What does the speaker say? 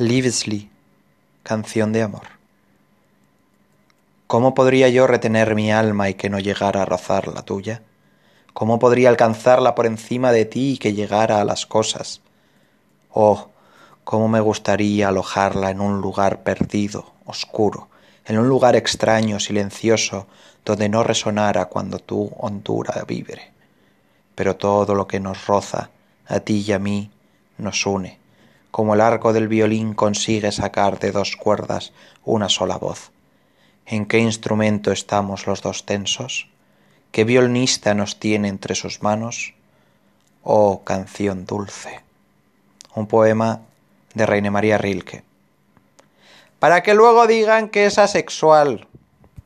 Liebeslied, canción de amor. ¿Cómo podría yo retener mi alma y que no llegara a rozar la tuya? ¿Cómo podría alcanzarla por encima de ti y que llegara a las cosas? Oh, cómo me gustaría alojarla en un lugar perdido, oscuro, en un lugar extraño, silencioso, donde no resonara cuando tu hondura vibre. Pero todo lo que nos roza, a ti y a mí, nos une como el arco del violín consigue sacar de dos cuerdas una sola voz. ¿En qué instrumento estamos los dos tensos? ¿Qué violinista nos tiene entre sus manos? Oh canción dulce. Un poema de Reine María Rilke. Para que luego digan que es asexual,